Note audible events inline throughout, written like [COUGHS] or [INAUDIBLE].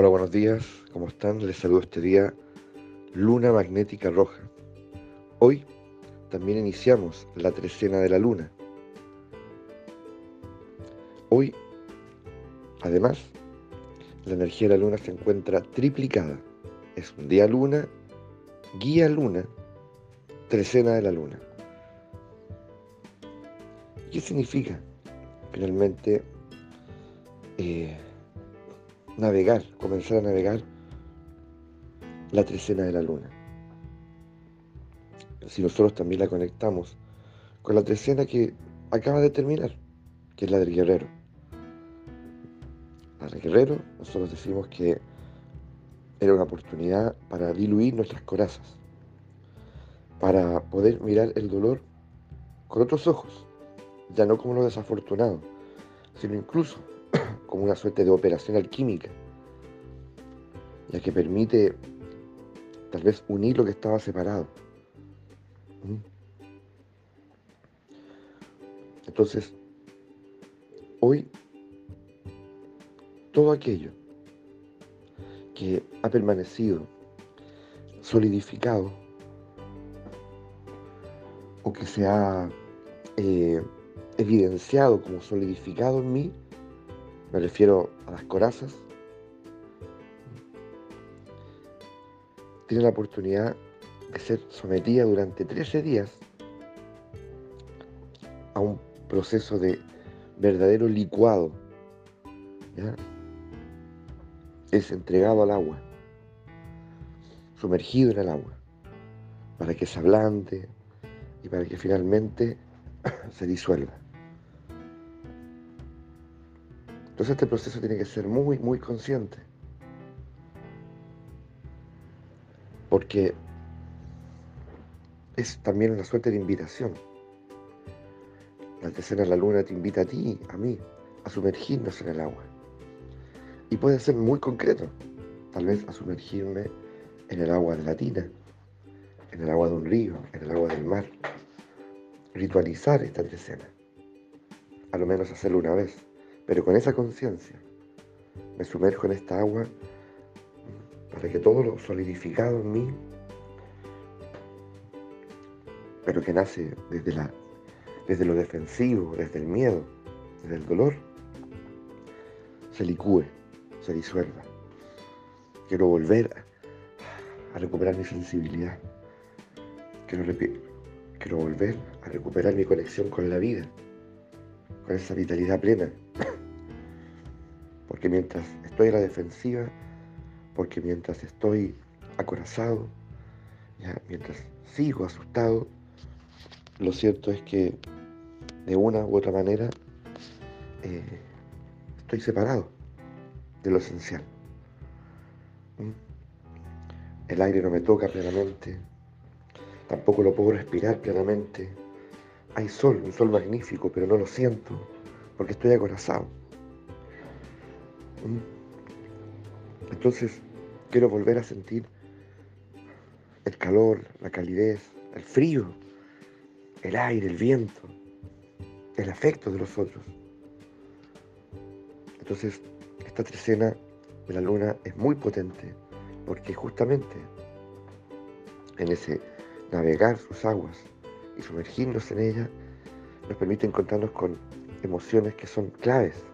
Hola, buenos días, ¿cómo están? Les saludo este día, Luna Magnética Roja. Hoy también iniciamos la trecena de la luna. Hoy, además, la energía de la luna se encuentra triplicada. Es un día luna, guía luna, trecena de la luna. ¿Qué significa? Finalmente, eh, navegar, comenzar a navegar la trecena de la luna. Si nosotros también la conectamos con la trecena que acaba de terminar, que es la del guerrero. La del guerrero, nosotros decimos que era una oportunidad para diluir nuestras corazas, para poder mirar el dolor con otros ojos, ya no como lo desafortunado, sino incluso como una suerte de operación alquímica, ya que permite tal vez unir lo que estaba separado. Entonces, hoy, todo aquello que ha permanecido solidificado o que se ha eh, evidenciado como solidificado en mí, me refiero a las corazas, tiene la oportunidad de ser sometida durante 13 días a un proceso de verdadero licuado. Es entregado al agua, sumergido en el agua, para que se ablande y para que finalmente [CLEARS THROAT] se disuelva. Entonces este proceso tiene que ser muy, muy consciente. Porque es también una suerte de invitación. La tercera la luna te invita a ti, a mí, a sumergirnos en el agua. Y puede ser muy concreto. Tal vez a sumergirme en el agua de la tina, en el agua de un río, en el agua del mar. Ritualizar esta tercera. A lo menos hacerlo una vez. Pero con esa conciencia me sumerjo en esta agua para que todo lo solidificado en mí, pero que nace desde, la, desde lo defensivo, desde el miedo, desde el dolor, se licúe, se disuelva. Quiero volver a, recuperar mi sensibilidad. Quiero, quiero volver a recuperar mi conexión con la vida, con esa vitalidad plena porque mientras estoy a la defensiva, porque mientras estoy acorazado, mientras sigo asustado, lo cierto es que de una u otra manera eh, estoy separado de lo esencial. ¿Mm? El aire no me toca plenamente, tampoco lo puedo respirar plenamente. Hay sol, un sol magnífico, pero no lo siento porque estoy acorazado. Entonces, quiero volver a sentir el calor, la calidez, el frío, el aire, el viento, el afecto de los otros. Entonces, esta trecena de la luna es muy potente porque justamente en ese navegar sus aguas y sumergirnos en ellas nos permite encontrarnos con emociones que son claves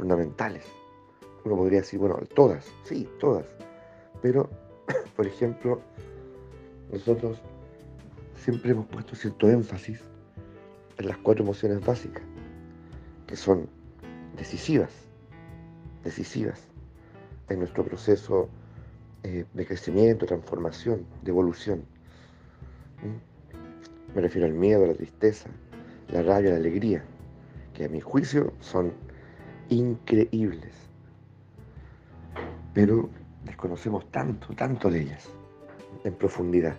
fundamentales. Uno podría decir, bueno, todas, sí, todas. Pero, [COUGHS] por ejemplo, nosotros siempre hemos puesto cierto énfasis en las cuatro emociones básicas, que son decisivas, decisivas en nuestro proceso eh, de crecimiento, transformación, de evolución. ¿Mm? Me refiero al miedo, a la tristeza, la rabia, la alegría, que a mi juicio son increíbles. Pero desconocemos tanto, tanto de ellas en profundidad.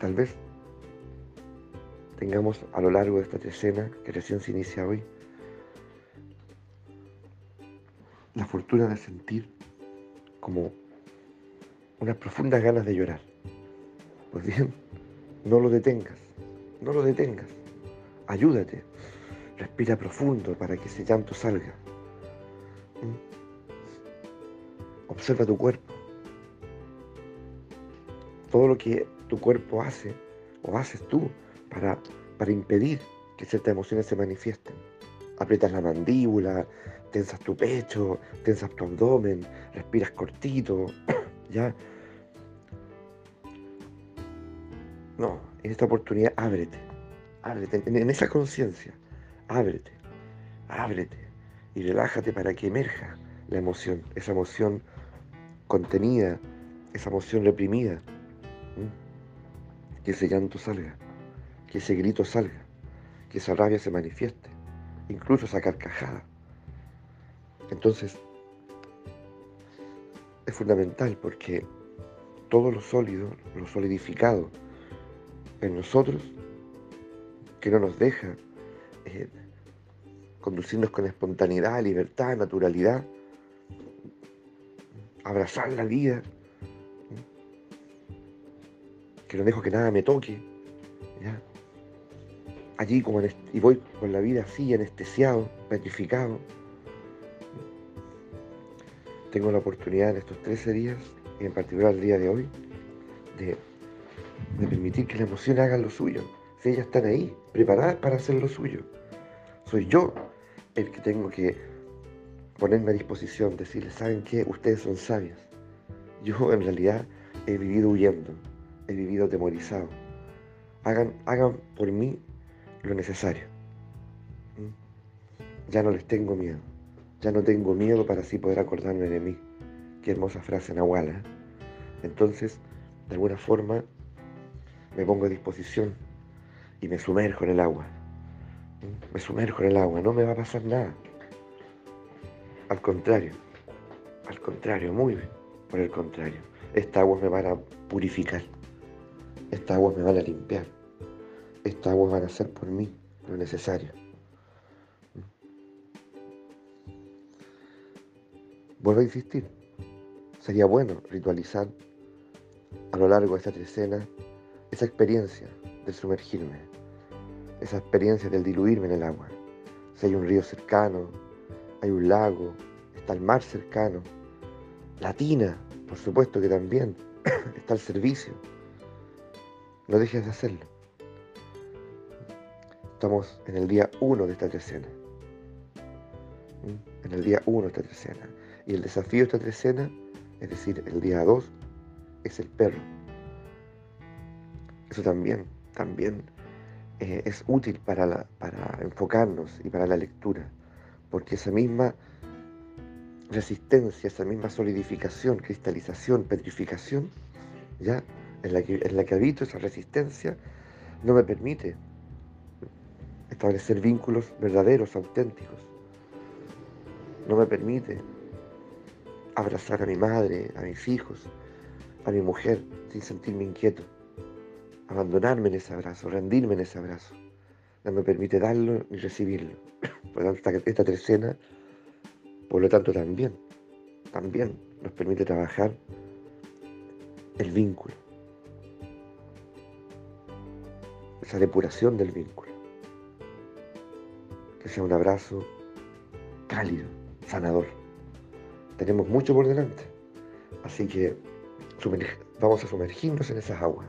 Tal vez tengamos a lo largo de esta escena que recién se inicia hoy la fortuna de sentir como unas profundas ganas de llorar. Pues bien, no lo detengas, no lo detengas ayúdate. Respira profundo para que ese llanto salga. ¿Mm? Observa tu cuerpo. Todo lo que tu cuerpo hace o haces tú para, para impedir que ciertas emociones se manifiesten. Aprietas la mandíbula, tensas tu pecho, tensas tu abdomen, respiras cortito, [CLEARS THROAT] ¿ya? No, en esta oportunidad ábrete, ábrete, en, esa conciencia, ábrete, ábrete y relájate para que emerja la emoción, esa emoción contenida, esa emoción reprimida, que ese llanto salga, que ese grito salga, que esa rabia se manifieste, incluso esa carcajada. Entonces, es fundamental porque todo lo sólido, lo solidificado en nosotros, que no nos deja eh, conducirnos con espontaneidad, libertad, naturalidad, abrazar la vida, que no dejo que nada me toque, allí como y voy con la vida así, anestesiado, petrificado. Tengo la oportunidad en estos 13 días, y en particular el día de hoy, de, permitir que la emoción haga lo suyo. Si ellas están ahí, preparadas para hacer lo suyo. Soy yo el que tengo que ponerme a disposición, decirles, ¿saben qué? Ustedes son sabias. Yo en realidad he vivido huyendo, he vivido atemorizado. Hagan, hagan por mí lo necesario. ¿Mm? Ya no les tengo miedo. Ya no tengo miedo para así poder acordarme de mí. Qué hermosa frase nahuala. ¿eh? Entonces, de alguna forma, me pongo a disposición y me sumerjo en el agua. Me sumerjo en el agua, no me va a pasar nada. Al contrario, al contrario, muy bien, por el contrario. Esta agua me van a purificar. Esta agua me van a limpiar. Esta agua van a hacer por mí lo necesario. Vuelvo a insistir, sería bueno ritualizar a lo largo de esta trecena esa experiencia del sumergirme, esa experiencia del diluirme en el agua. Si hay un río cercano, hay un lago, está el mar cercano, la tina, por supuesto que también [CLEARS THROAT] está al servicio. No dejes de hacerlo. Estamos en el día 1 de esta trecena. ¿Mm? En el día 1 de esta trecena. Y el desafío de esta trecena, es decir, el día 2, es el perro. Eso también, también eh, es útil para, para enfocarnos y para la lectura, porque esa misma resistencia, esa misma solidificación, cristalización, petrificación, ya en la que, en la que habito esa resistencia, no me permite establecer vínculos verdaderos, auténticos. No me permite abrazar a mi madre, a mis hijos, a mi mujer sin sentirme inquieto. Abandonarme en ese abrazo, rendirme en ese abrazo. No me permite darlo ni recibirlo. [COUGHS] Por lo tanto, esta trecena, por lo tanto, también, también nos permite trabajar el vínculo. Esa depuración del vínculo. Que sea un abrazo cálido, sanador tenemos mucho por delante. Así que vamos a sumergirnos en esas aguas.